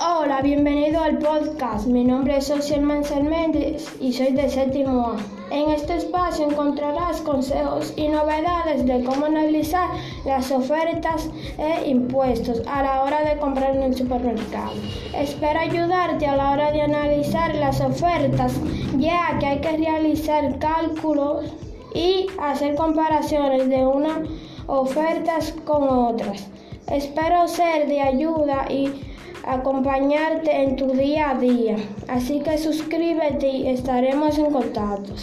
Hola, bienvenido al podcast. Mi nombre es Social Mansell Méndez y soy de séptimo A. En este espacio encontrarás consejos y novedades de cómo analizar las ofertas e impuestos a la hora de comprar en el supermercado. Espero ayudarte a la hora de analizar las ofertas, ya que hay que realizar cálculos y hacer comparaciones de unas ofertas con otras. Espero ser de ayuda y acompañarte en tu día a día. Así que suscríbete y estaremos en contacto.